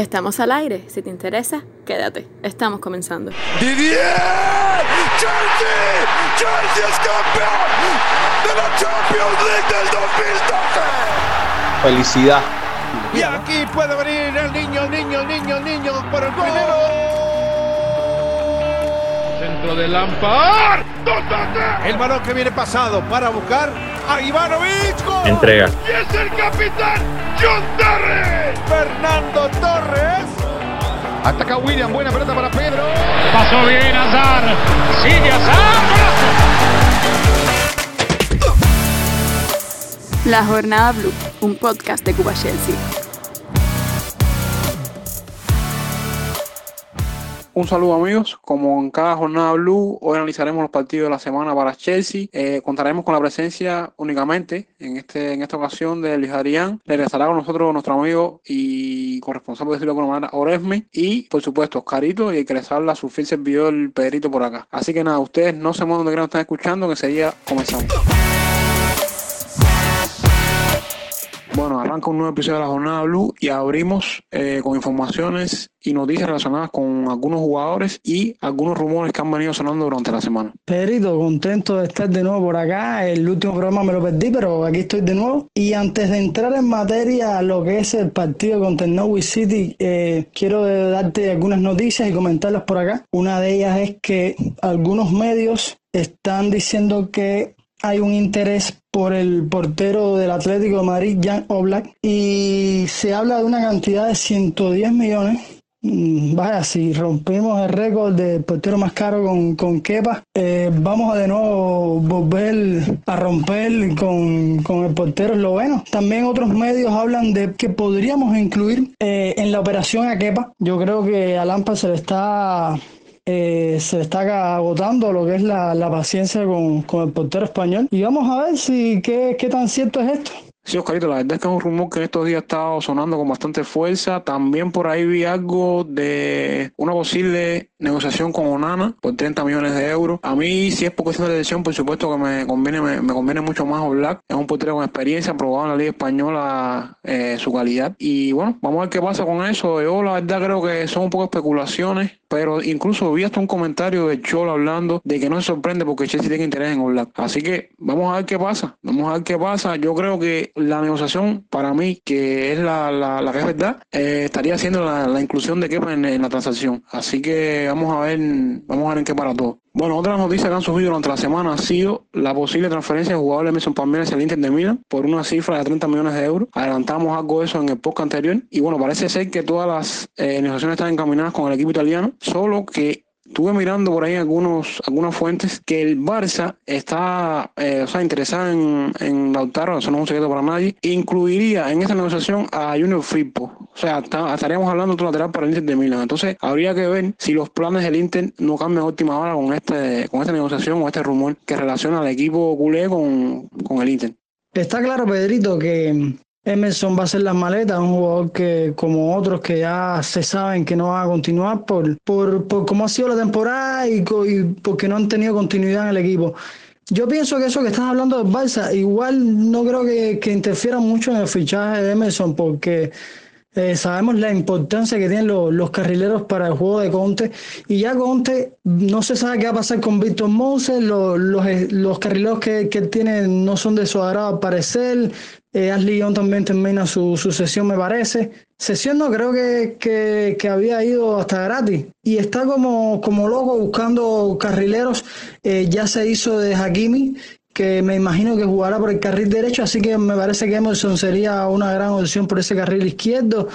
Estamos al aire. Si te interesa, quédate. Estamos comenzando. ¡Didier! ¡Chelsea! ¡Chelsea es campeón de la Champions League del 2012! Felicidad. Y aquí puede venir el niño, el niño, el niño, el niño por el primero. Centro de Lampard. El balón que viene pasado para buscar a Ivanovic. ¡Gol! Entrega. ¡Y es el capitán John Terry! Fernando Torres. Ataca William, buena pelota para Pedro. Pasó bien Azar. Sigue Azar. La Jornada Blue, un podcast de Cuba Chelsea. Un saludo amigos, como en cada jornada blue, hoy analizaremos los partidos de la semana para Chelsea. Eh, contaremos con la presencia únicamente en este en esta ocasión de Luis Adrián. Regresará con nosotros nuestro amigo y corresponsal, por decirlo de alguna manera, Oresme. Y por supuesto, Oscarito y el que les habla, su fiel servidor Pedrito por acá. Así que nada, ustedes no se muevan donde quieran están escuchando, que sería comenzamos. Arranca un nuevo episodio de la Jornada Blue y abrimos eh, con informaciones y noticias relacionadas con algunos jugadores y algunos rumores que han venido sonando durante la semana. Pedrito, contento de estar de nuevo por acá. El último programa me lo perdí, pero aquí estoy de nuevo. Y antes de entrar en materia, lo que es el partido contra el Norwich City, eh, quiero darte algunas noticias y comentarlas por acá. Una de ellas es que algunos medios están diciendo que hay un interés por el portero del Atlético de Madrid, Jan Oblak, y se habla de una cantidad de 110 millones. Mm, Vaya, si rompimos el récord del portero más caro con, con Kepa, eh, vamos a de nuevo volver a romper con, con el portero esloveno. También otros medios hablan de que podríamos incluir eh, en la operación a Kepa. Yo creo que a se le está eh, se está agotando lo que es la, la paciencia con, con, el portero español. Y vamos a ver si qué, qué tan cierto es esto. Sí, Oscarito, la verdad es que es un rumor que en estos días ha estado sonando con bastante fuerza. También por ahí vi algo de una posible negociación con Onana por 30 millones de euros. A mí, si es por cuestión de elección, por supuesto que me conviene, me, conviene mucho más Oblak. Es un portero con experiencia, probado en la Liga Española eh, su calidad. Y bueno, vamos a ver qué pasa con eso. Yo la verdad creo que son un poco especulaciones, pero incluso vi hasta un comentario de Cholo hablando de que no se sorprende porque Chelsea tiene interés en Oblak. Así que vamos a ver qué pasa. Vamos a ver qué pasa. Yo creo que la negociación, para mí, que es la, la, la que es verdad, eh, estaría haciendo la, inclusión de Kepa en, la transacción. Así que vamos a ver, vamos a ver en qué para todo. Bueno, otras noticias que han surgido durante la semana ha sido la posible transferencia de jugador de Emerson Palmeiras hacia el Inter de Milan por una cifra de 30 millones de euros. Adelantamos algo de eso en el podcast anterior. Y bueno, parece ser que todas las eh, negociaciones están encaminadas con el equipo italiano, solo que Estuve mirando por ahí algunos, algunas fuentes que el Barça está eh, o sea, interesado en, en Lautaro, eso no es un secreto para nadie, incluiría en esa negociación a Junior Firpo. O sea, está, estaríamos hablando de otro lateral para el Inter de Milán. Entonces, habría que ver si los planes del Inter no cambian a última hora con, este, con esta negociación o este rumor que relaciona al equipo culé con, con el Inter. Está claro, Pedrito, que Emerson va a hacer las maletas, un jugador que, como otros que ya se saben que no va a continuar por, por, por cómo ha sido la temporada y, porque no han tenido continuidad en el equipo. Yo pienso que eso que estás hablando del Barça, igual no creo que, que interfiera mucho en el fichaje de Emerson, porque eh, sabemos la importancia que tienen los, los, carrileros para el juego de Conte. Y ya Conte no se sabe qué va a pasar con Víctor Moses. Los, los, los, carrileros que, que tiene no son de su agrado al parecer. Eh, Ashley Young también termina su, su, sesión, me parece. Sesión no creo que, que, que, había ido hasta gratis. Y está como, como loco buscando carrileros. Eh, ya se hizo de Hakimi, que me imagino que jugará por el carril derecho, así que me parece que Emerson sería una gran opción por ese carril izquierdo.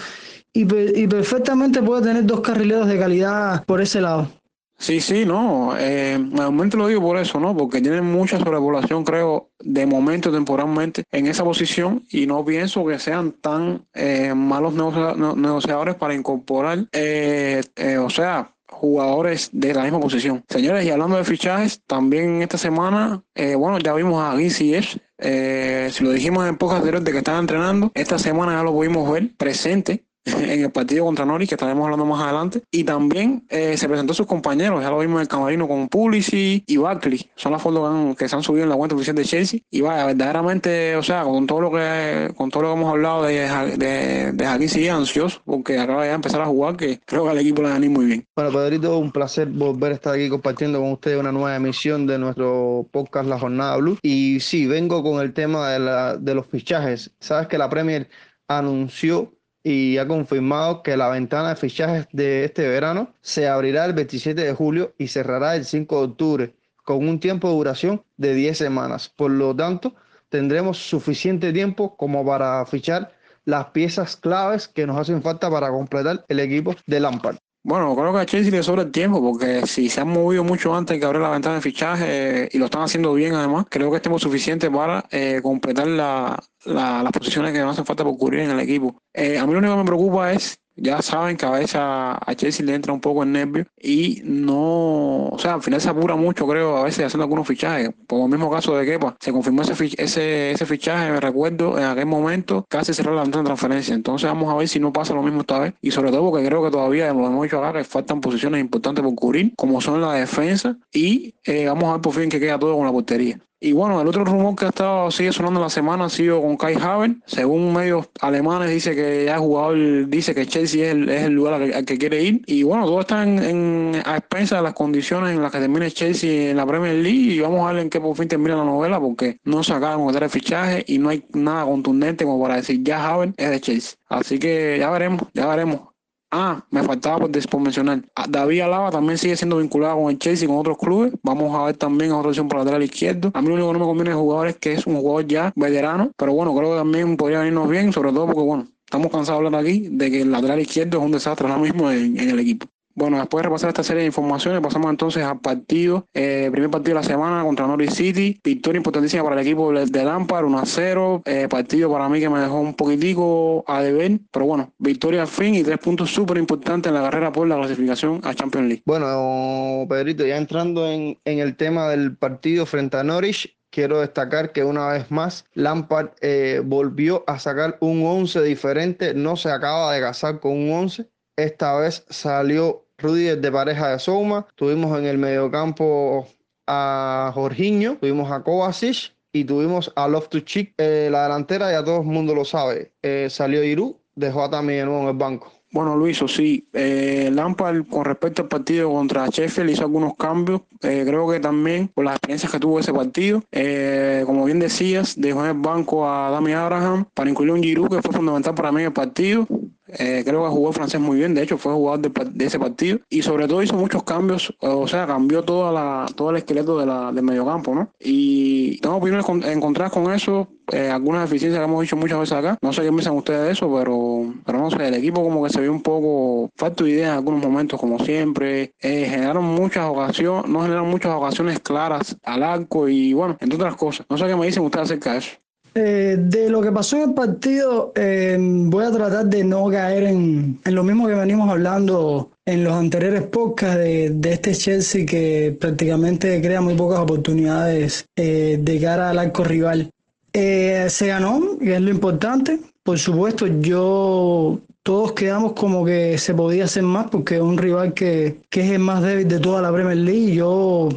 Y, y perfectamente puede tener dos carrileros de calidad por ese lado. Sí, sí, no. Eh, momento lo digo por eso, ¿no? Porque tienen mucha sobrepoblación, creo, de momento, temporalmente, en esa posición y no pienso que sean tan eh, malos negociadores para incorporar, eh, eh, o sea, jugadores de la misma posición. Señores, y hablando de fichajes, también esta semana, eh, bueno, ya vimos a Guizy eh, si lo dijimos en pocas anteriores de que estaba entrenando, esta semana ya lo pudimos ver presente en el partido contra Norwich, que estaremos hablando más adelante. Y también eh, se presentó a sus compañeros, ya lo vimos en el camarino con Pulisic y Barkley. Son las fotos que, se han subido en la cuenta oficial de Chelsea. Y vaya, verdaderamente, o sea, con todo lo que con todo lo que hemos hablado de, de, de Joaquín sigue ansioso, porque acaba de empezar a jugar, que creo que al equipo le venir muy bien. Bueno, Pedrito, un placer volver a estar aquí compartiendo con ustedes una nueva emisión de nuestro podcast La Jornada Blue. Y sí, vengo con el tema de, la- de los fichajes. Sabes que la Premier anunció y ha confirmado que la ventana de fichajes de este verano se abrirá el 27 de julio y cerrará el 5 de octubre, con un tiempo de duración de 10 semanas. Por lo tanto, tendremos suficiente tiempo como para fichar las piezas claves que nos hacen falta para completar el equipo de Lampard. Bueno, creo que a Chelsea le sobra el tiempo porque si se han movido mucho antes que abrir la ventana de fichaje eh, y lo están haciendo bien además, creo que es tiempo suficiente para eh, completar la- la- las posiciones que nos hacen falta por cubrir en el equipo. Eh, a mí lo único que me preocupa es, ya saben que a veces a, Chelsea le entra un poco el nervio y no, o sea, al final se apura mucho creo a veces haciendo algunos fichajes. Por el mismo caso de Kepa, se confirmó ese, ese, ese fichaje, me recuerdo, en aquel momento casi cerró la transferencia. Entonces vamos a ver si no pasa lo mismo esta vez y sobre todo porque creo que todavía, lo hemos dicho acá, que faltan posiciones importantes por cubrir, como son la defensa y eh, vamos a ver por fin que queda todo con la portería. Y bueno, el otro rumor que ha estado, sigue sonando la semana ha sido con Kai Havertz. Según medios alemanes dice que ya el jugador dice que Chelsea es el, lugar al que, quiere ir. Y bueno, todo está a expensas de las condiciones en las que termine Chelsea en la Premier League. Y vamos a ver en qué por fin termina la novela porque no se acaba de concretar el fichaje y no hay nada contundente como para decir ya Havertz es de Chelsea. Así que ya veremos, ya veremos. Ah, me faltaba por, mencionar. Ah, David Alaba también sigue siendo vinculado con el Chelsea y con otros clubes. Vamos a ver también otra opción por lateral izquierdo. A mí lo único que no me conviene del jugador es que es un jugador ya veterano, pero bueno, creo que también podría venirnos bien, sobre todo porque bueno, estamos cansados de hablar aquí de que el lateral izquierdo es un desastre ahora mismo en el equipo. Bueno, después de repasar esta serie de informaciones, pasamos entonces al partido, eh, primer partido de la semana contra Norwich City, victoria importantísima para el equipo de Lampard, 1 a 0, eh, partido para mí que me dejó un poquitico a deber, pero bueno, victoria al fin y tres puntos súper importantes en la carrera por la clasificación a Champions League. Bueno, Pedrito, ya entrando en, en el tema del partido frente a Norwich, quiero destacar que una vez más Lampard eh, volvió a sacar un 11 diferente, no se acaba de casar con un 11, esta vez salió Rudiger de pareja de Souma, tuvimos en el mediocampo a Jorginho, tuvimos a Kovacic y tuvimos a Loftus-Cheek, eh, la delantera ya todo el mundo lo sabe, eh, salió Giroud, dejó a Tami de nuevo en el banco. Bueno, Luis, sí, eh, Lampard con respecto al partido contra Sheffield hizo algunos cambios. Eh, creo que también por las experiencias que tuvo ese partido, eh, como bien decías, dejó en el banco a Dami Abraham para incluir un Giroud que fue fundamental para mí en el partido. Eh, creo que jugó el francés muy bien, de hecho fue jugador de, de ese partido y sobre todo hizo muchos cambios, o sea, cambió toda la, todo el esqueleto de la, del mediocampo, ¿no? Y tengo opiniones con- encontradas con eso, eh, algunas deficiencias que hemos dicho muchas veces acá, no sé qué piensan ustedes de eso, pero, pero no sé, el equipo como que se vio un poco falto de ideas en algunos momentos, como siempre, eh, generaron muchas ocasiones, no generaron muchas ocasiones claras al arco y bueno, entre otras cosas, no sé qué me dicen ustedes acerca de eso. Eh, de lo que pasó en el partido, eh, voy a tratar de no caer en, lo mismo que venimos hablando en los anteriores podcasts de, este Chelsea que prácticamente crea muy pocas oportunidades eh, de cara al arco rival. Se ganó, que es lo importante. Por supuesto, yo todos quedamos como que se podía hacer más porque es un rival que, que es el más débil de toda la Premier League. Yo,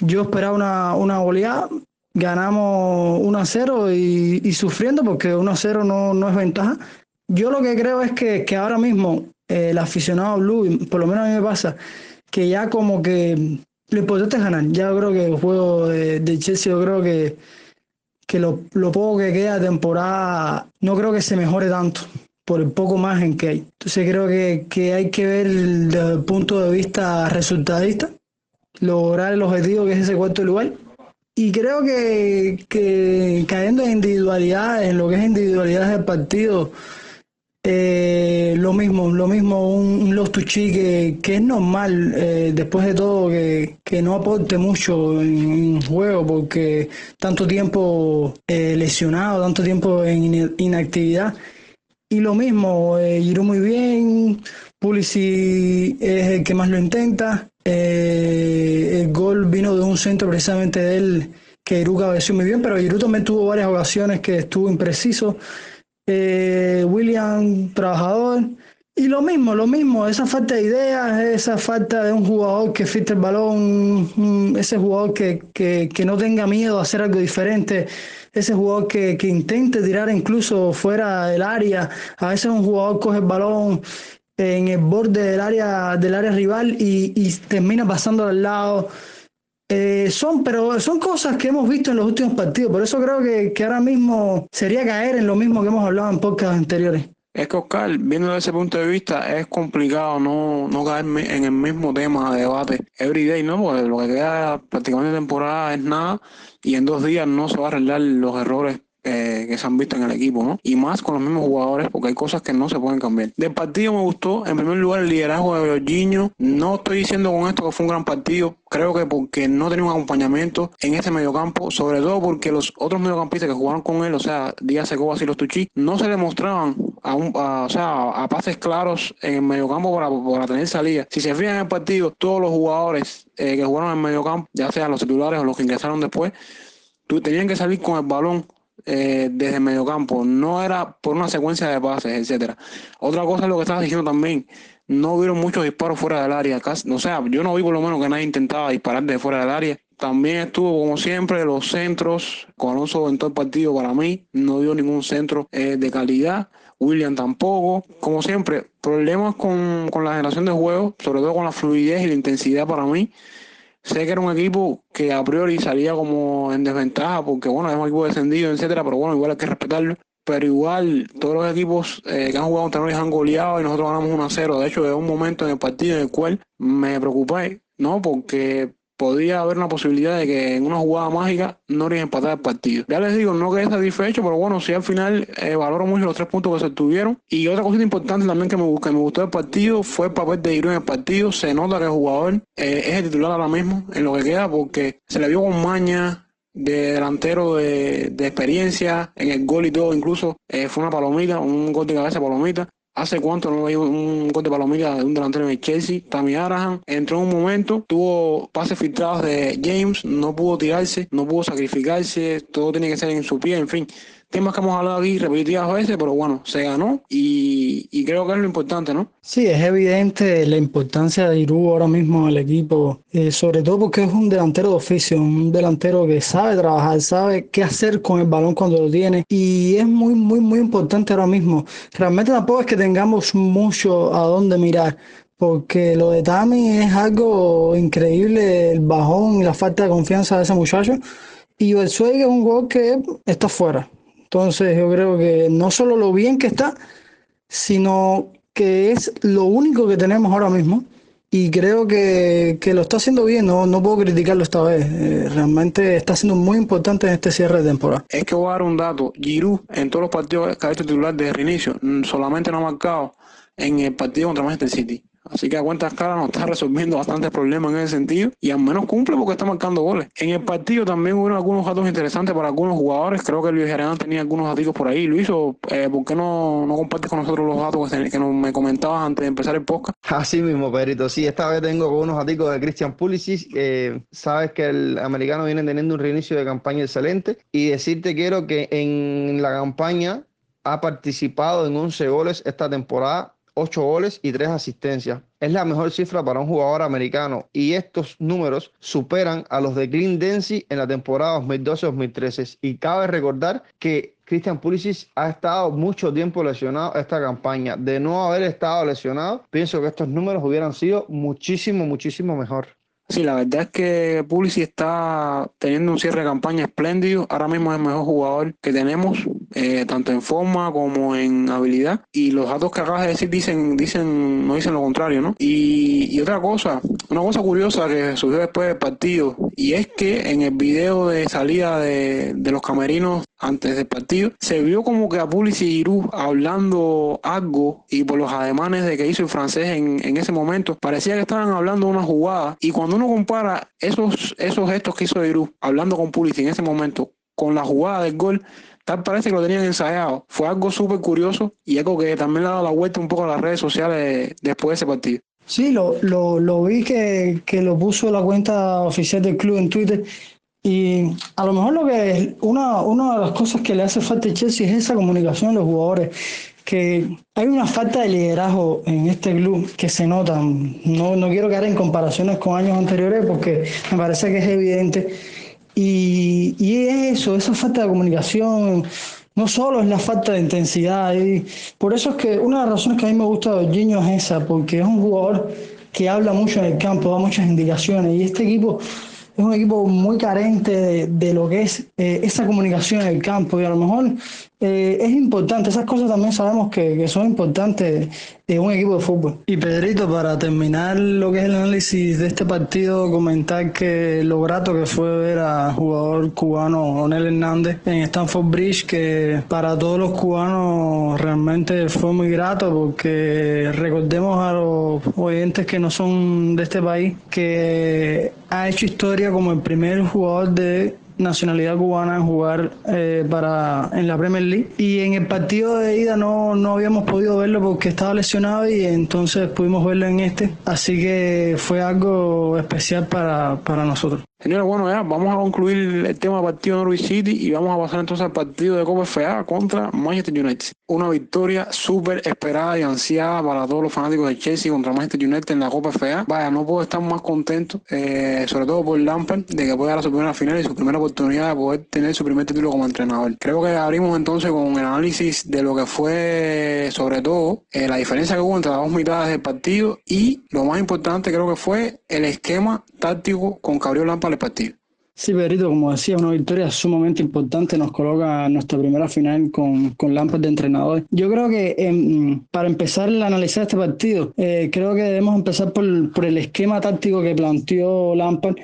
yo esperaba una, una goleada, ganamos 1 a 0 y, y sufriendo porque 1 a 0 no, no es ventaja. Yo lo que creo es que, que ahora mismo eh, el aficionado blue, por lo menos a mí me pasa, que ya como que lo importante es ganar. Ya creo que el juego de, de Chelsea, yo creo que, que lo, lo poco que queda de temporada, no creo que se mejore tanto por el poco margen que hay. Entonces creo que, que hay que ver desde el punto de vista resultadista, lograr el objetivo que es ese cuarto lugar. Y creo que, que cayendo en individualidades, en lo que es individualidades del partido, eh, lo mismo, lo mismo un, un Loftus-Cheek que, que es normal, eh, después de todo, que, que no aporte mucho en, en juego, porque tanto tiempo eh, lesionado, tanto tiempo en in- inactividad. Y lo mismo, Giroud muy bien, Pulisic es el que más lo intenta. Eh, el gol vino de un centro precisamente de él, que Giroud cabeció muy bien, pero Giroud también tuvo varias ocasiones que estuvo impreciso. Eh, William, trabajador. Y lo mismo, lo mismo, esa falta de ideas, esa falta de un jugador que filtre el balón, ese jugador que, que, que, no tenga miedo a hacer algo diferente, ese jugador que, que intente tirar incluso fuera del área. A veces un jugador coge el balón en el borde del área, del área rival y, y termina pasando al lado. Eh, son, pero son cosas que hemos visto en los últimos partidos. Por eso creo que, que ahora mismo sería caer en lo mismo que hemos hablado en podcasts anteriores. Es que Oscar, viendo desde ese punto de vista, es complicado no, no caer en el mismo tema de debate everyday, ¿no? Porque lo que queda prácticamente temporada es nada y en dos días no se va a arreglar los errores eh, que se han visto en el equipo, ¿no? Y más con los mismos jugadores, porque hay cosas que no se pueden cambiar. Del partido me gustó, en primer lugar, el liderazgo de Jorginho. No estoy diciendo con esto que fue un gran partido, creo que porque no tenía un acompañamiento en ese mediocampo, sobre todo porque los otros mediocampistas que jugaron con él, o sea, Díaz Secobas y los Tuchi, no se demostraban a, un, o sea, a pases claros en el mediocampo para, para tener salida. Si se fijan en el partido, todos los jugadores eh, que jugaron en el mediocampo, ya sean los titulares o los que ingresaron después, tenían que salir con el balón eh, desde el mediocampo, no era por una secuencia de pases, etcétera. Otra cosa es lo que estabas diciendo también, no hubieron muchos disparos fuera del área, o sea, yo no vi por lo menos que nadie intentaba disparar desde fuera del área. También estuvo, como siempre, los centros, con Alonso en todo el partido para mí, no dio ningún centro eh, de calidad. William tampoco. Como siempre, problemas con, con la generación de juego, sobre todo con la fluidez y la intensidad para mí. Sé que era un equipo que a priori salía como en desventaja porque, bueno, es un equipo descendido, etcétera, pero bueno, igual hay que respetarlo. Pero igual, todos los equipos eh, que han jugado contra nosotros han goleado y nosotros ganamos 1 a 0. De hecho, es un momento en el partido en el cual me preocupé, ¿no? Porque podía haber una posibilidad de que en una jugada mágica no harían empatar el partido. Ya les digo, no quedé satisfecho, pero bueno, sí al final eh, valoro mucho los tres puntos que se tuvieron. Y otra cosa importante también que me, me gustó del partido fue el papel de Iru en el partido. Se nota que el jugador eh, es el titular ahora mismo en lo que queda porque se le vio con maña, de delantero de, de, experiencia en el gol y todo, incluso eh, fue una palomita, un gol de cabeza palomita. ¿Hace cuánto no veía un de palomita de un delantero en el Chelsea? Tammy Arahan entró en un momento, tuvo pases filtrados de James, no pudo tirarse, no pudo sacrificarse, todo tiene que ser en su pie, en fin temas que hemos hablado aquí repetidas veces, pero bueno, se ganó y, y, creo que es lo importante, ¿no? Sí, es evidente la importancia de Iru ahora mismo en el equipo, eh, sobre todo porque es un delantero de oficio, un delantero que sabe trabajar, sabe qué hacer con el balón cuando lo tiene y es muy, muy, muy importante ahora mismo. Realmente tampoco es que tengamos mucho a dónde mirar. Porque lo de Tami es algo increíble, el bajón y la falta de confianza de ese muchacho. Y el Suegue es un gol que está fuera. Entonces yo creo que no solo lo bien que está, sino que es lo único que tenemos ahora mismo. Y creo que, que lo está haciendo bien, no, no puedo criticarlo esta vez. Eh, realmente está siendo muy importante en este cierre de temporada. Es que voy a dar un dato. Giroud en todos los partidos que ha hecho titular desde el inicio solamente no ha marcado en el partido contra Manchester City. Así que a cuentas caras nos está resolviendo bastantes problemas en ese sentido y al menos cumple porque está marcando goles. En el partido también hubo algunos datos interesantes para algunos jugadores. Creo que Luis Gerardo tenía algunos datos por ahí. Luis, eh, ¿por qué no, no compartes con nosotros los datos que, me comentabas antes de empezar el podcast? Así mismo, Pedrito. Sí, esta vez tengo unos datos de Christian Pulisic. Eh, sabes que el americano viene teniendo un reinicio de campaña excelente y decirte quiero que en la campaña ha participado en 11 goles esta temporada 8 goles y 3 asistencias. Es la mejor cifra para un jugador americano y estos números superan a los de Green Dempsey en la temporada 2012-2013. Y cabe recordar que Christian Pulisic ha estado mucho tiempo lesionado esta campaña. De no haber estado lesionado, pienso que estos números hubieran sido muchísimo, muchísimo mejor. Sí, la verdad es que Pulisic está teniendo un cierre de campaña espléndido. Ahora mismo es el mejor jugador que tenemos, eh, tanto en forma como en habilidad. Y los datos que acabas de decir dicen, dicen, no dicen lo contrario, ¿no? Y, y otra cosa, una cosa curiosa que surgió después del partido, y es que en el video de salida de, de los camerinos antes del partido, se vio como que a Pulisic y hablando algo y por los ademanes de que hizo el francés en, en ese momento, parecía que estaban hablando una jugada. Y cuando uno compara esos, esos gestos que hizo Giroud hablando con Pulisic en ese momento con la jugada del gol, tal parece que lo tenían ensayado. Fue algo súper curioso y algo que también le ha dado la vuelta un poco a las redes sociales después de ese partido. Sí, lo, lo, lo vi que, que lo puso la cuenta oficial del club en Twitter Y a lo mejor lo que una, una de las cosas que le hace falta a Chelsea es esa comunicación de los jugadores, que hay una falta de liderazgo en este club que se nota. No, no quiero quedar en comparaciones con años anteriores porque me parece que es evidente. Y, y eso, esa falta de comunicación, no solo es la falta de intensidad. Y por eso es que una de las razones que a mí me gusta de Jorginho es esa, porque es un jugador que habla mucho en el campo, da muchas indicaciones. Y este equipo es un equipo muy carente de, de lo que es eh, esa comunicación en el campo. Y a lo mejor eh, es importante, esas cosas también sabemos que, que, son importantes en un equipo de fútbol. Y Pedrito, para terminar lo que es el análisis de este partido, comentar que lo grato que fue ver al jugador cubano Onel Hernández en Stanford Bridge, que para todos los cubanos realmente fue muy grato porque recordemos a los oyentes que no son de este país que ha hecho historia como el primer jugador de nacionalidad cubana en jugar eh, para en la Premier League. Y en el partido de ida no, no habíamos podido verlo porque estaba lesionado y entonces pudimos verlo en este. Así que fue algo especial para, para nosotros Señores, bueno, ya vamos a concluir el tema del partido de Norwich City y vamos a pasar entonces al partido de Copa FA contra Manchester United. Una victoria súper esperada y ansiada para todos los fanáticos de Chelsea contra Manchester United en la Copa FA. Vaya, no puedo estar más contento, eh, sobre todo por Lampard, de que pueda dar su primera final y su primera oportunidad de poder tener su primer título como entrenador. Creo que abrimos entonces con el análisis de lo que fue, sobre todo, eh, la diferencia que hubo entre las dos mitades del partido y lo más importante creo que fue el esquema táctico con Gabriel Lampard partido. Sí, Pedrito, como decía, una victoria sumamente importante nos coloca nuestra primera final con, con Lampard de entrenador. Yo creo que eh, para empezar a analizar este partido, eh, creo que debemos empezar por, por, el esquema táctico que planteó Lampard,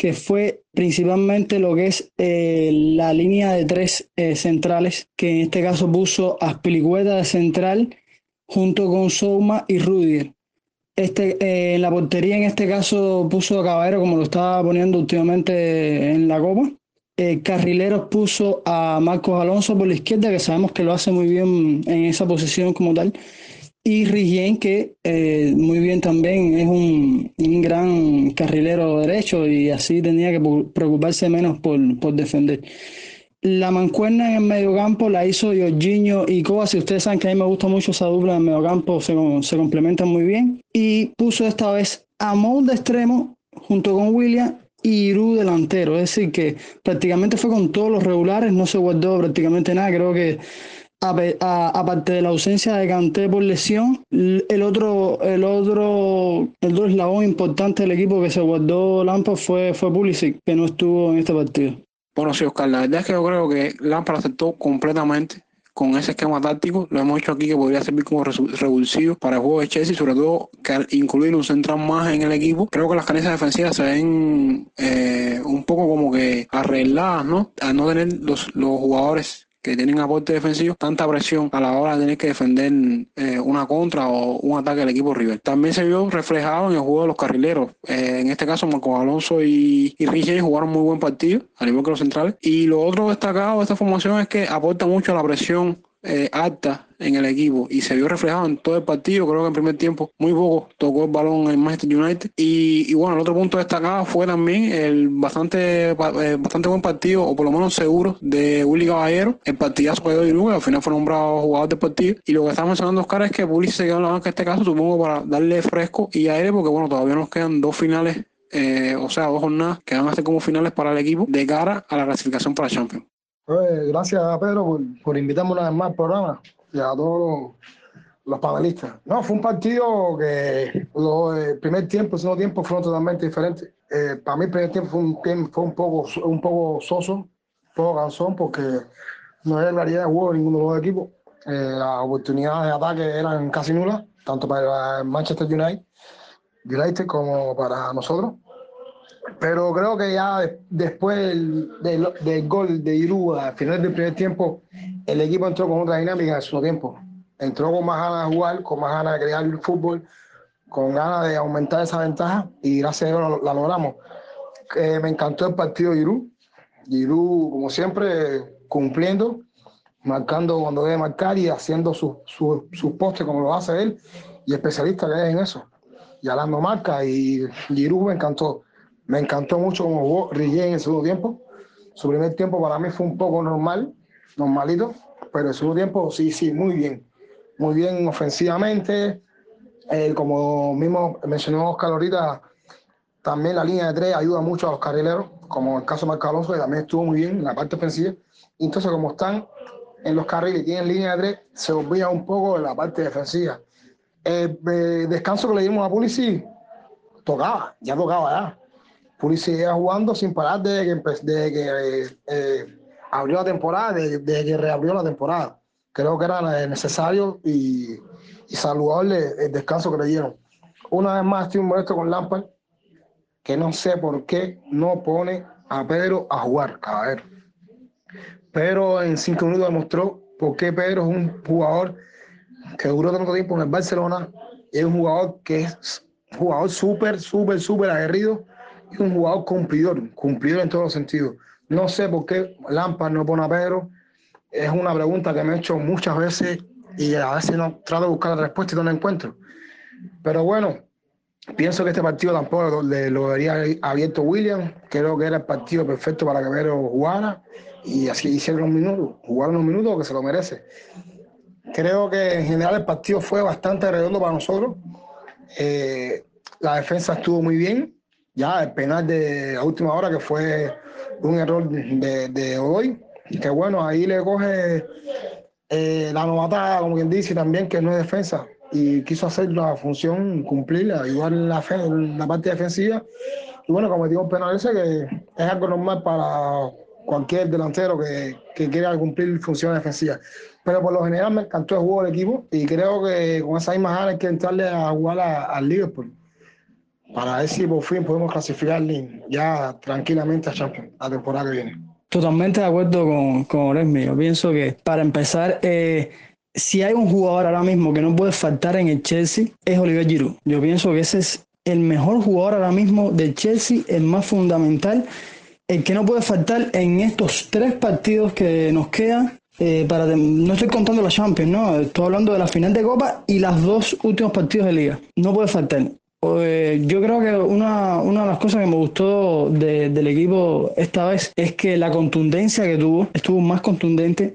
que fue principalmente lo que es eh, la línea de tres eh, centrales, que en este caso puso a Spilicueta de central junto con Souma y Rudiger. Este, eh, en la portería en este caso puso a Caballero como lo estaba poniendo últimamente en la Copa. Eh, Carrileros puso a Marcos Alonso por la izquierda, que sabemos que lo hace muy bien en esa posición como tal. Y Rigien, que eh, muy bien también es un, un, gran carrilero derecho y así tenía que preocuparse menos por, por defender. La mancuerna en el mediocampo la hizo Jorginho y Si Ustedes saben que a mí me gusta mucho esa dupla en el mediocampo, se, se complementan muy bien. Y puso esta vez a Mount de extremo junto con William y Iru delantero. Es decir, que prácticamente fue con todos los regulares, no se guardó prácticamente nada. Creo que aparte de la ausencia de Canté por lesión, el otro, el otro, el otro eslabón importante del equipo que se guardó Lampard fue, fue Pulisic, que no estuvo en este partido. Bueno, sí, Oscar, la verdad es que yo creo que Lampard aceptó completamente con ese esquema táctico. Lo hemos hecho aquí que podría servir como revulsivo para el juego de Chelsea, sobre todo que incluir un central más en el equipo. Creo que las carencias defensivas se ven eh, un poco como que arregladas, ¿no? Al no tener los, los jugadores que tienen aporte defensivo, tanta presión a la hora de tener que defender eh, una contra o un ataque del equipo rival. También se vio reflejado en el juego de los carrileros. Eh, en este caso, Marcos Alonso y, y Richie jugaron muy buen partido, al igual que los centrales. Y lo otro destacado de esta formación es que aporta mucho a la presión eh, alta en el equipo y se vio reflejado en todo el partido. Creo que en primer tiempo muy poco tocó el balón en Manchester United. Y, bueno, el otro punto destacado fue también el bastante, eh, bastante buen partido, o por lo menos seguro, de Willy Caballero. El partidazo que dio Iruga, al final fue nombrado jugador del partido. Y lo que estamos mencionando, Oscar, es que Pulisic se quedó en la banca en este caso, supongo, para darle fresco y aire, porque bueno, todavía nos quedan dos finales. Eh, o sea, dos jornadas que van a ser como finales para el equipo de cara a la clasificación para Champions. Pues, gracias, Pedro, por, por, invitarme una vez más al programa y a todos los panelistas. No, fue un partido que el primer tiempo y el segundo tiempo fueron totalmente diferentes. Eh, para mí el primer tiempo fue un, fue un, poco, un poco soso, un poco cansón, porque no había claridad de juego en ninguno de los equipos. Eh, las oportunidades de ataque eran casi nulas, tanto para Manchester United, United como para nosotros. Pero creo que ya después del, del, del, gol de Iru al final del primer tiempo, el equipo entró con otra dinámica en segundo tiempo. Entró con más ganas de jugar, con más ganas de crear el fútbol, con ganas de aumentar esa ventaja y gracias a Dios la, logramos. Eh, me encantó el partido de Iru. Iru, como siempre, cumpliendo, marcando cuando debe marcar y haciendo sus su, su postes como lo hace él y especialista que es en eso. Y hablando marca y Giroud me encantó Me encantó mucho como jugó Rillé en el segundo tiempo. Su primer tiempo para mí fue un poco normal, normalito, pero el segundo tiempo sí, sí, muy bien. Muy bien ofensivamente. Eh, como mismo mencionó Oscar ahorita, también la línea de tres ayuda mucho a los carrileros, como el caso de Marco Alonso, que también estuvo muy bien en la parte ofensiva. Entonces, como están en los carriles y tienen línea de tres, se olvida un poco de la parte defensiva. El eh, descanso que le dimos a Pulisic tocaba, ya tocaba ya. Pulisic iba jugando sin parar desde que, desde que eh, eh, abrió la temporada, desde, que reabrió la temporada. Creo que era necesario y, y saludable el descanso que le dieron. Una vez más estoy molesto con Lampard, que no sé por qué no pone a Pedro a jugar, caballero. Pero en cinco minutos demostró por qué Pedro es un jugador que duró tanto tiempo en el Barcelona y es un jugador que es un jugador súper, súper, súper aguerrido un jugador cumplidor, cumplidor en todos los sentidos. No sé por qué Lampard no pone a Pedro. Es una pregunta que me he hecho muchas veces y a veces no trato de buscar la respuesta y no la encuentro. Pero bueno, pienso que este partido tampoco lo debería abierto William. Creo que era el partido perfecto para que Pedro jugara y así hicieron un minuto, jugaron unos minutos que se lo merece. Creo que en general el partido fue bastante redondo para nosotros. Eh, la defensa estuvo muy bien. Ya el penal de la última hora, que fue un error de, de hoy, que bueno, ahí le coge eh, la novatada, como quien dice, también que no es defensa. Y quiso hacer la función, cumplirla, ayudar la, en la parte defensiva. Y bueno, cometió un penal ese que es algo normal para cualquier delantero que, que quiera cumplir funciones defensivas. Pero por lo general me encantó el juego del equipo y creo que con esa misma ganas hay que entrarle a jugar al Liverpool para si por fin podemos clasificar ya tranquilamente a Champions la temporada que viene. Totalmente de acuerdo con, con Oresmi. Yo pienso que para empezar, eh, si hay un jugador ahora mismo que no puede faltar en el Chelsea, es Oliver Giroud. Yo pienso que ese es el mejor jugador ahora mismo del Chelsea, el más fundamental el que no puede faltar en estos tres partidos que nos quedan. Eh, para no estoy contando la Champions, no, estoy hablando de la final de Copa y los dos últimos partidos de Liga. No puede faltar. Eh, yo creo que una, una, de las cosas que me gustó del equipo esta vez es que la contundencia que tuvo estuvo más contundente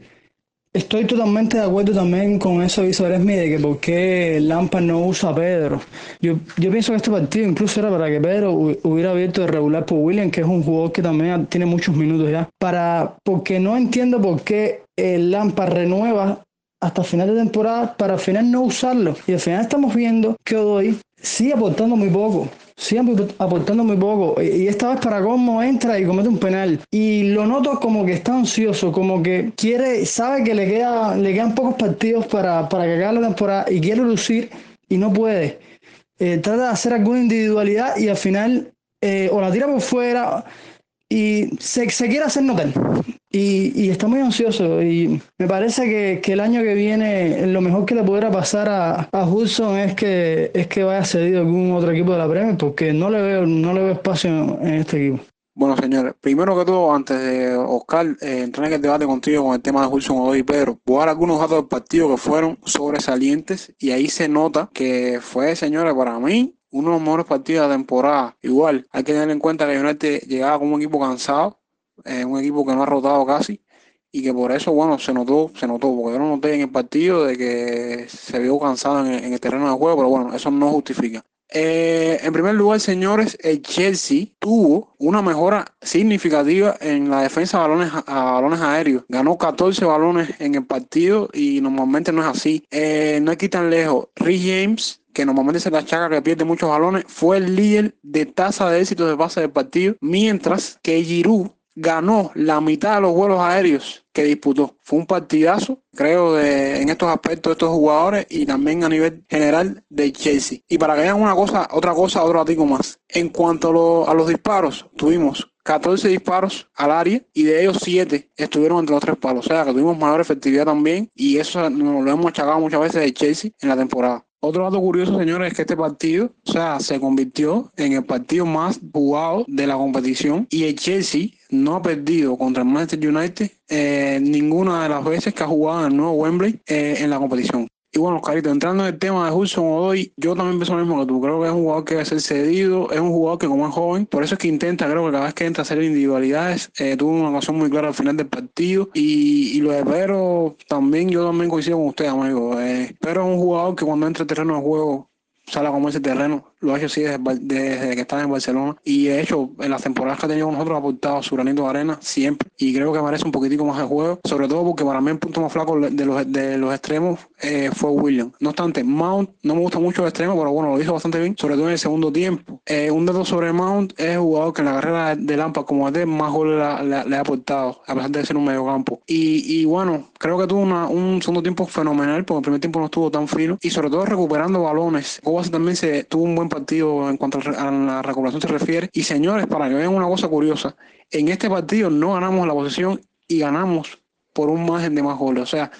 Estoy totalmente de acuerdo también con eso que hizo de que por qué Lampard no usa a Pedro. Yo, yo pienso que este partido incluso era para que Pedro hubiera abierto de regular por William, que es un jugador que también tiene muchos minutos ya. Para, porque no entiendo por qué el Lampard renueva hasta final de temporada para al final no usarlo. Y al final estamos viendo que Odoy sigue aportando muy poco siempre aportando muy poco. Y esta vez para cómo entra y comete un penal. Y lo noto como que está ansioso, como que quiere, sabe que le, queda, le quedan pocos partidos para, para que acabe la temporada y quiere lucir y no puede. Eh, trata de hacer alguna individualidad y al final eh, o la tira por fuera y se quiere hacer notar. Y, está muy ansioso y me parece que, que, el año que viene lo mejor que le pudiera pasar a, a Hudson es que, es que vaya cedido a algún otro equipo de la Premier porque no le veo, no le veo espacio en este equipo. Bueno, señores, primero que todo, antes de Oscar eh, entrar en el debate contigo con el tema de Wilson Odoy y Pedro, voy a dar algunos datos del partido que fueron sobresalientes y ahí se nota que fue, señores, para mí, uno de los mejores partidos de la temporada. Igual, hay que tener en cuenta que United llegaba como un equipo cansado, es un equipo que no ha rotado casi y que por eso, bueno, se notó, se notó, porque yo no noté en el partido de que se vio cansado en el, terreno de juego, pero bueno, eso no justifica. Eh, en primer lugar, señores, el Chelsea tuvo una mejora significativa en la defensa de balones, a, balones aéreos. Ganó 14 balones en el partido y normalmente no es así. Eh, no hay tan lejos. Rhys James que normalmente se la chaca que pierde muchos balones, fue el líder de tasa de éxito de base del partido, mientras que Giroud ganó la mitad de los vuelos aéreos que disputó. Fue un partidazo, creo, de, en estos aspectos de estos jugadores y también a nivel general de Chelsea. Y para que vean una cosa, otra cosa, otro ratico más. En cuanto a, los disparos, tuvimos 14 disparos al área y de ellos 7 estuvieron entre los tres palos. O sea que tuvimos mayor efectividad también y eso nos lo hemos achacado muchas veces de Chelsea en la temporada. Otro dato curioso, señores, es que este partido, o sea, se convirtió en el partido más jugado de la competición y el Chelsea no ha perdido contra el Manchester United eh, ninguna de las veces que ha jugado en el nuevo Wembley eh, en la competición. Y bueno, Carito, entrando en el tema de Hudson Odoy, yo también pienso lo mismo que tú. Creo que es un jugador que debe ser cedido, es un jugador que como es joven, por eso es que intenta, creo que cada vez que entra a hacer individualidades, eh, tuvo una ocasión muy clara al final del partido. Y, y lo de Pedro, también, yo también coincido con usted, amigo. Eh, Pedro es un jugador que cuando entra al terreno de juego sale como ese terreno. Lo ha hecho así desde, desde, que estaba en Barcelona. Y de hecho, en las temporadas que ha tenido con nosotros ha aportado su granito de arena siempre. Y creo que merece un poquitico más de juego. Sobre todo porque para mí el punto más flaco de los, de los extremos eh, fue William. No obstante, Mount no me gusta mucho el extremo, pero bueno, lo hizo bastante bien. Sobre todo en el segundo tiempo. Eh, un dato sobre Mount es el jugador que en la carrera de Lampa como de más goles le, ha aportado, a pesar de ser un medio campo. Y, y bueno, creo que tuvo una, un segundo tiempo fenomenal, porque el primer tiempo no estuvo tan fino. Y sobre todo recuperando balones. Cobas también se tuvo un buen partido en cuanto a la recuperación se refiere. Y señores, para que vean una cosa curiosa, en este partido no ganamos la posición y ganamos por un margen de más goles. O sea,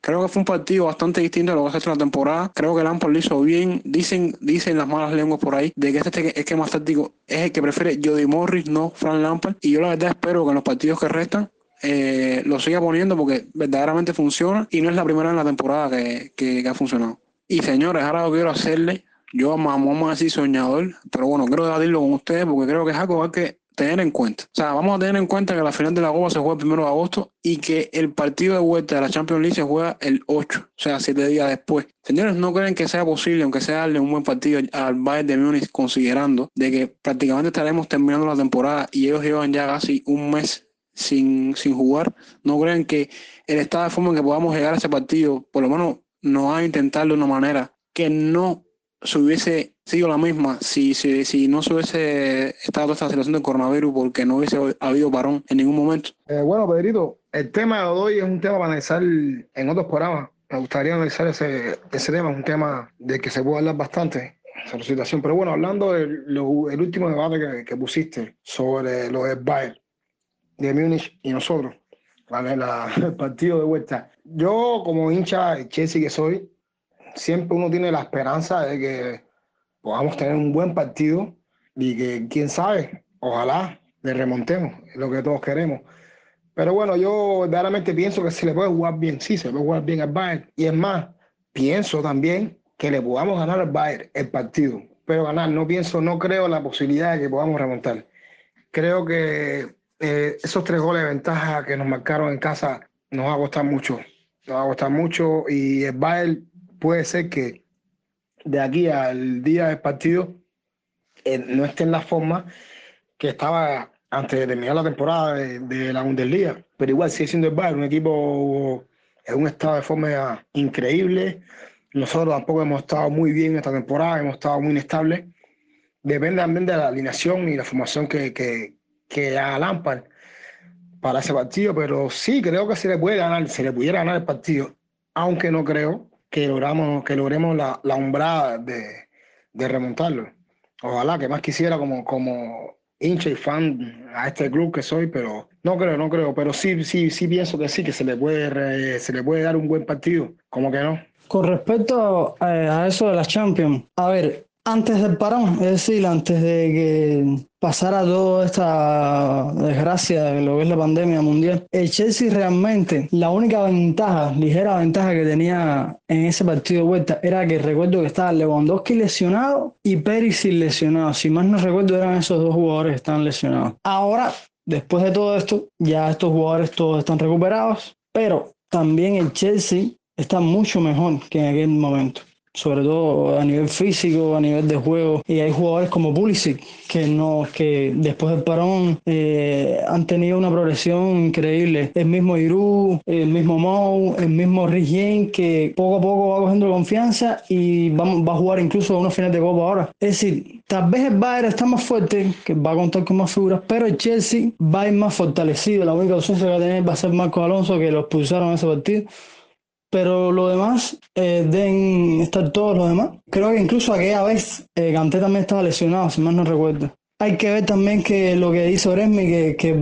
creo que fue un partido bastante distinto a lo que ha hecho en la temporada. Creo que Lampard lo hizo bien. Dicen, dicen las malas lenguas por ahí de que este esquema táctico es el que prefiere Jody Morris, no Frank Lampard. Y yo la verdad espero que en los partidos que restan eh, lo siga poniendo porque verdaderamente funciona y no es la primera en la temporada que, que, ha funcionado. Y señores, ahora quiero hacerle yo vamos a decir soñador, pero bueno, quiero debatirlo con ustedes porque creo que es algo que hay que tener en cuenta. O sea, vamos a tener en cuenta que la final de la Copa se juega el primero de agosto y que el partido de vuelta de la Champions League se juega el 8, o sea, siete días después. Señores, ¿no creen que sea posible, aunque sea darle un buen partido al Bayern de Múnich, considerando de que prácticamente estaremos terminando la temporada y ellos llevan ya casi un mes sin, sin jugar? ¿No creen que el estado de forma en que podamos llegar a ese partido, por lo menos nos va a intentar de una manera que no se hubiese sido la misma si, si, si no se hubiese estado esta situación del coronavirus porque no hubiese habido parón en ningún momento. Eh, bueno, Pedrito, el tema de hoy es un tema para analizar en otros programas. Me gustaría analizar ese, ese tema, es un tema de que se puede hablar bastante sobre situación. Pero bueno, hablando del el último debate que, que, pusiste sobre lo del Bayern de Múnich y nosotros, ¿vale? La, el partido de vuelta. Yo, como hincha de Chelsea que soy, siempre uno tiene la esperanza de que podamos tener un buen partido y que, quién sabe, ojalá le remontemos, lo que todos queremos. Pero bueno, yo verdaderamente pienso que se le puede jugar bien, sí, se le puede jugar bien al Bayern. Y es más, pienso también que le podamos ganar al Bayern el partido. Pero ganar, no pienso, no creo la posibilidad de que podamos remontar. Creo que eh, esos tres goles de ventaja que nos marcaron en casa nos va a costar mucho. Nos va a costar mucho y el Bayern puede ser que de aquí al día del partido eh, no esté en la forma que estaba antes de terminar la temporada de, la Bundesliga. Pero igual sigue siendo el Bayern un equipo en un estado de forma increíble. Nosotros tampoco hemos estado muy bien esta temporada, hemos estado muy inestables. Depende también de la alineación y la formación que, que, que haga Lampard para ese partido, pero sí creo que se le puede ganar, se le pudiera ganar el partido, aunque no creo que logramos, que logremos la, la umbrada de, de, remontarlo. Ojalá que más quisiera como, como hincha y fan a este club que soy, pero no creo, no creo, pero sí, sí, sí pienso que sí, que se le puede, se le puede dar un buen partido, como que no. Con respecto a, a eso de la Champions, a ver, antes del parón, es decir, antes de que pasara toda esta desgracia de lo que es la pandemia mundial, el Chelsea realmente, la única ventaja, ligera ventaja que tenía en ese partido de vuelta era que recuerdo que estaba Lewandowski lesionado y Perisic lesionado. Si más no recuerdo, eran esos dos jugadores que estaban lesionados. Ahora, después de todo esto, ya estos jugadores todos están recuperados, pero también el Chelsea está mucho mejor que en aquel momento sobre todo a nivel físico, a nivel de juego. Y hay jugadores como Pulisic que, no, que después del parón eh, han tenido una progresión increíble. El mismo Iru, el mismo Mou, el mismo Rigien, que poco a poco va cogiendo confianza y va, va a jugar incluso unos finales de Copa ahora. Es decir, tal vez el Bayern está más fuerte, que va a contar con más figuras, pero el Chelsea va a ir más fortalecido. La única opción que va a tener va a ser Marco Alonso, que lo expulsaron en ese partido pero lo demás eh, deben estar todos los demás. Creo que incluso aquella vez eh, también estaba lesionado, si mal no recuerdo. Hay que ver también que lo que dice Oresmi, que, que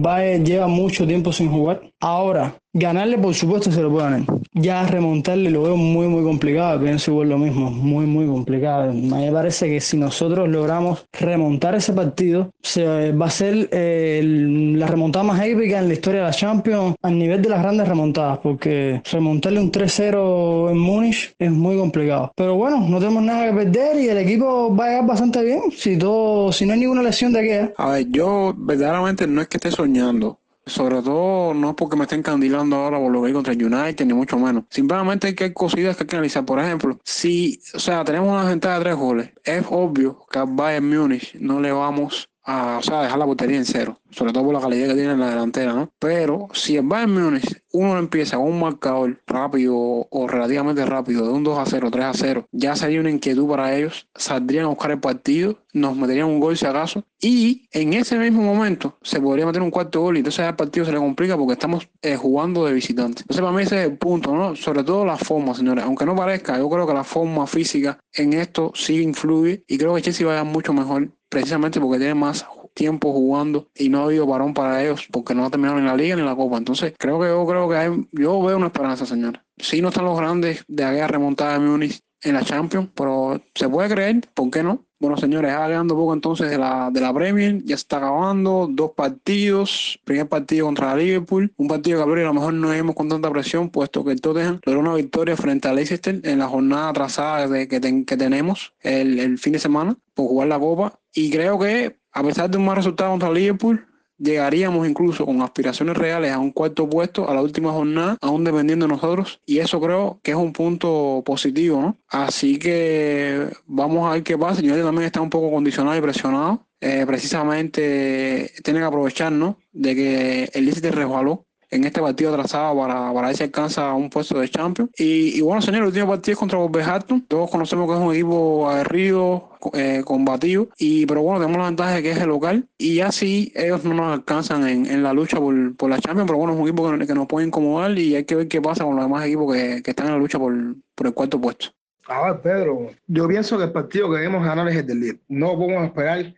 lleva mucho tiempo sin jugar. Ahora, Ganarle, por supuesto, se lo puede ganar. Ya remontarle lo veo muy, muy complicado. Pienso igual lo mismo, muy, muy complicado. A mí me parece que si nosotros logramos remontar ese partido, se, va a ser eh, la remontada más épica en la historia de la Champions a nivel de las grandes remontadas, porque remontarle un 3-0 en Múnich es muy complicado. Pero bueno, no tenemos nada que perder y el equipo va a llegar bastante bien. Si, todo, si no hay ninguna lesión de aquella. A ver, yo verdaderamente no es que esté soñando. Sobre todo no es porque me estén candilando ahora por lo que hay contra el United, ni mucho menos. Simplemente hay que que hay que analizar. Por ejemplo, si, o sea, tenemos una ventaja de tres goles, es obvio que al Bayern Múnich no le vamos o sea, dejar la portería en cero, sobre todo por la calidad que tiene en la delantera, ¿no? Pero si el Bayern Múnich uno empieza con un marcador rápido o relativamente rápido de un 2 a 0, 3 a 0, ya sería una inquietud para ellos, saldrían a buscar el partido, nos meterían un gol si acaso, y en ese mismo momento se podría meter un cuarto gol y entonces al partido se le complica porque estamos eh, jugando de visitante. Entonces para mí ese es el punto, ¿no? Sobre todo la forma, señores, aunque no parezca, yo creo que la forma física en esto sí influye y creo que Chelsea va a mucho mejor precisamente porque tiene más tiempo jugando y no ha habido varón para ellos porque no ha terminado ni la liga ni la copa. Entonces, creo que yo creo que hay, yo veo una esperanza, señor. Sí no están los grandes de aquella remontada de Múnich en la Champions, pero se puede creer, ¿por qué no? Bueno, señores, quedando poco entonces de la, de la Premier, ya se está acabando, dos partidos, primer partido contra Liverpool, un partido que a lo mejor no vemos con tanta presión, puesto que el Tottenham logró una victoria frente a Leicester en la jornada atrasada de, que, que tenemos el fin de semana por jugar la Copa, y creo que a pesar de un mal resultado contra Liverpool, llegaríamos incluso con aspiraciones reales a un cuarto puesto a la última jornada, aún dependiendo de nosotros, y eso creo que es un punto positivo. Así que vamos a ver qué pasa. Yo también está un poco condicionado y presionado. Eh, precisamente tiene que aprovechar, ¿no? De que el Leicester resbaló en este partido atrasado para, para ver si alcanza un puesto de Champions. Y, bueno, señor, el último partido es contra Wolverhampton. Todos conocemos que es un equipo aguerrido, eh, combatido, y, pero bueno, tenemos la ventaja que es el local. Y ya sí, ellos no nos alcanzan en, en la lucha por, por, la Champions, pero bueno, es un equipo que, que, nos puede incomodar y hay que ver qué pasa con los demás equipos que, que están en la lucha por, por el cuarto puesto. A ver, Pedro, yo pienso que el partido que debemos ganar es el del Liverpool. No podemos esperar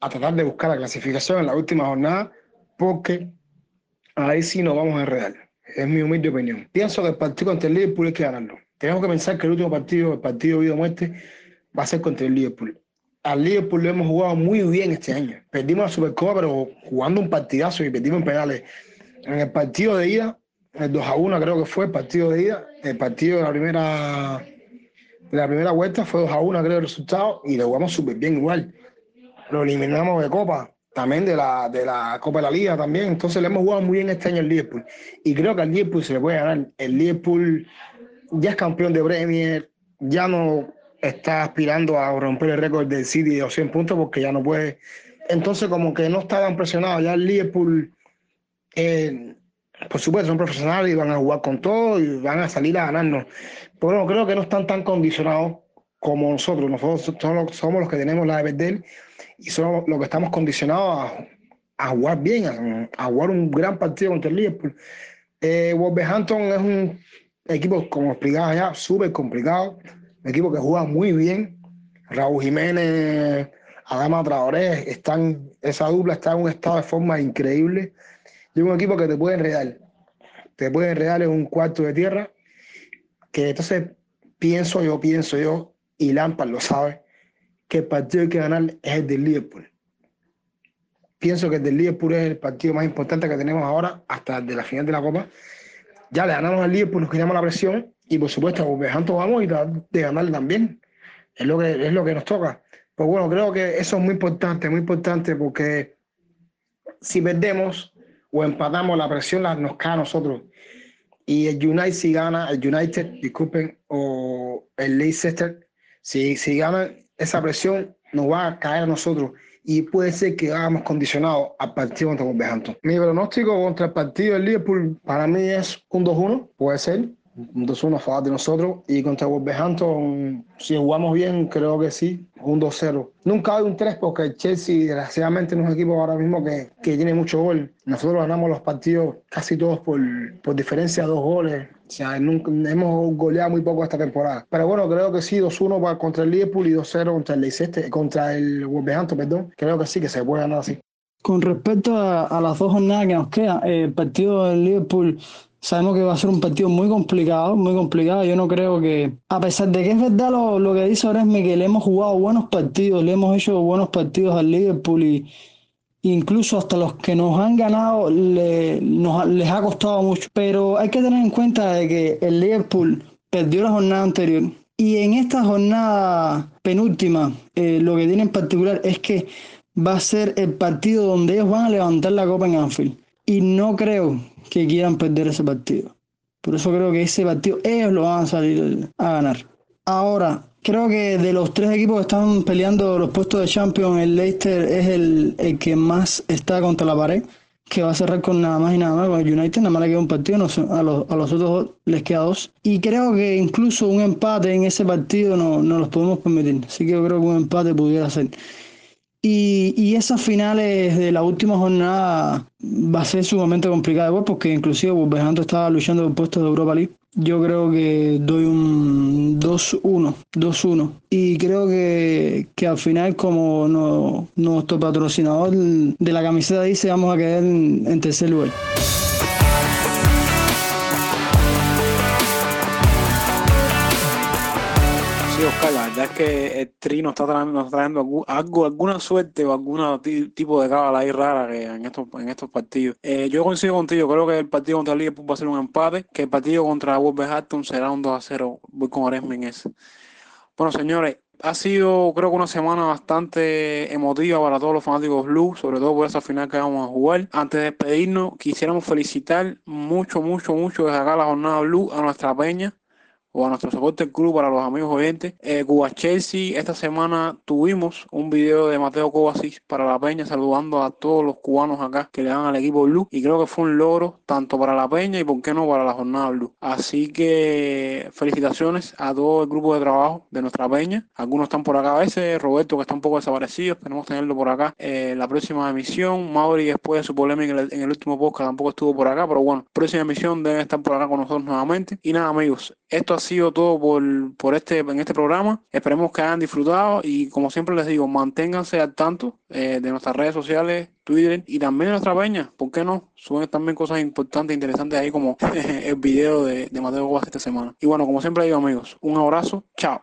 a tratar de buscar la clasificación en la última jornada porque ahí sí nos vamos a enredar. Es mi humilde opinión. Pienso que el partido contra el Liverpool hay que ganarlo. Tenemos que pensar que el último partido, el partido vida o muerte, va a ser contra el Liverpool. Al Liverpool lo hemos jugado muy bien este año. Perdimos la Supercopa, pero jugando un partidazo y perdimos en penales. En el partido de ida, el 2 a 1 creo que fue el partido de ida, el partido de la primera, de la primera vuelta fue 2 a 1 creo el resultado y lo jugamos súper bien igual. Lo eliminamos de Copa, también de la, de la Copa de la Liga también. Entonces le hemos jugado muy bien este año el Liverpool. Y creo que al Liverpool se le puede ganar. El Liverpool ya es campeón de Premier, ya no está aspirando a romper el récord del City de 200 puntos porque ya no puede. Entonces como que no estaban presionados. Ya el Liverpool, eh, por supuesto, son profesionales y van a jugar con todo y van a salir a ganarnos. Pero no, creo que no están tan condicionados como nosotros. Nosotros somos los que tenemos la de perder y somos los que estamos condicionados a, a jugar bien, a, a, jugar un gran partido contra el Liverpool. Eh, Wolverhampton es un equipo, como explicaba ya, súper complicado, un equipo que juega muy bien. Raúl Jiménez, Adama Traoré, están, esa dupla está en un estado de forma increíble. Y un equipo que te puede enredar, te puede enredar en un cuarto de tierra, que entonces pienso yo, pienso yo, y Lampard lo sabe, que el partido que hay que ganar es el del Liverpool. Pienso que el del Liverpool es el partido más importante que tenemos ahora, hasta de la final de la Copa. Ya le ganamos al Liverpool, nos quitamos la presión y por supuesto a Wolverhampton vamos y de ganarle también. Es lo, que, es lo que nos toca. Pues bueno, creo que eso es muy importante, muy importante porque si perdemos o empatamos, la presión la, nos cae a nosotros. Y el United si gana, el United, disculpen, o el Leicester, si, si esa presión nos va a caer a nosotros y puede ser que hagamos condicionado al partido contra Wolverhampton. Mi pronóstico contra el partido del Liverpool para mí es un 2-1, puede ser, un 2-1 a favor de nosotros y contra Wolverhampton, si jugamos bien, creo que sí, un 2-0. Nunca hay un 3 porque el Chelsea, desgraciadamente, es un equipo ahora mismo que, que tiene mucho gol. Nosotros ganamos los partidos casi todos por, por diferencia de dos goles. O sea, nunca, hemos goleado muy poco esta temporada. Pero bueno, creo que sí, 2-1 contra el Liverpool y 2-0 contra el Leicester, contra el Wolverhampton, perdón. Creo que sí, que se puede ganar así. Con respecto a, a las dos jornadas que nos quedan, el partido del Liverpool Sabemos que va a ser un partido muy complicado, muy complicado. Yo no creo que, a pesar de que es verdad lo, lo que dice Oresme, que le hemos jugado buenos partidos, le hemos hecho buenos partidos al Liverpool y incluso hasta los que nos han ganado le, les ha costado mucho. Pero hay que tener en cuenta de que el Liverpool perdió la jornada anterior y en esta jornada penúltima eh, lo que tiene en particular es que va a ser el partido donde ellos van a levantar la copa en Anfield y no creo que quieran perder ese partido. Por eso creo que ese partido ellos lo van a salir a ganar. Ahora, creo que de los tres equipos que están peleando los puestos de Champions, el Leicester es el, el que más está contra la pared, que va a cerrar con nada más y nada más con el United, nada más le queda un partido, a, los, a los otros les queda dos. Y creo que incluso un empate en ese partido no, no los podemos permitir. Así que yo creo que un empate pudiera ser. Y, y, esas finales de la última jornada va a ser sumamente complicada porque inclusive Wolverhampton estaba luchando por puestos de Europa League. Yo creo que doy un 2-1, 2-1. Y creo que, que, al final, como no, nuestro patrocinador de la camiseta dice, vamos a quedar en, en tercer lugar. Es que el Tri nos está trayendo, algo, alguna suerte o algún tipo de cábala ahí rara que en estos, en estos partidos. Eh, yo coincido contigo, creo que el partido contra el Liverpool va a ser un empate, que el partido contra Wolverhampton será un 2 a 0. Voy con Oresme en ese. Bueno, señores, ha sido creo que una semana bastante emotiva para todos los fanáticos Blue, sobre todo por esa final que vamos a jugar. Antes de despedirnos, quisiéramos felicitar mucho, mucho, mucho desde acá la jornada Blue a nuestra peña o a nuestro soporte club para los amigos oyentes. Eh, Cuba Chelsea, esta semana tuvimos un video de Mateo Kovacic para la Peña saludando a todos los cubanos acá que le dan al equipo Blue y creo que fue un logro tanto para la Peña y por qué no para la jornada Blue. Así que felicitaciones a todo el grupo de trabajo de nuestra Peña. Algunos están por acá a veces, Roberto que está un poco desaparecido, esperemos tenerlo por acá en la próxima emisión. Mauri después de su polémica en el, en el último podcast tampoco estuvo por acá, pero bueno, próxima emisión deben estar por acá con nosotros nuevamente. Y nada amigos, esto ha sido todo por, por este, en este programa. Esperemos que hayan disfrutado y como siempre les digo, manténganse al tanto eh, de nuestras redes sociales, Twitter y también de nuestra peña. ¿Por qué no? Suben también cosas importantes interesantes ahí como el video de, de Mateo Gómez esta semana. Y bueno, como siempre digo amigos, un abrazo. Chao.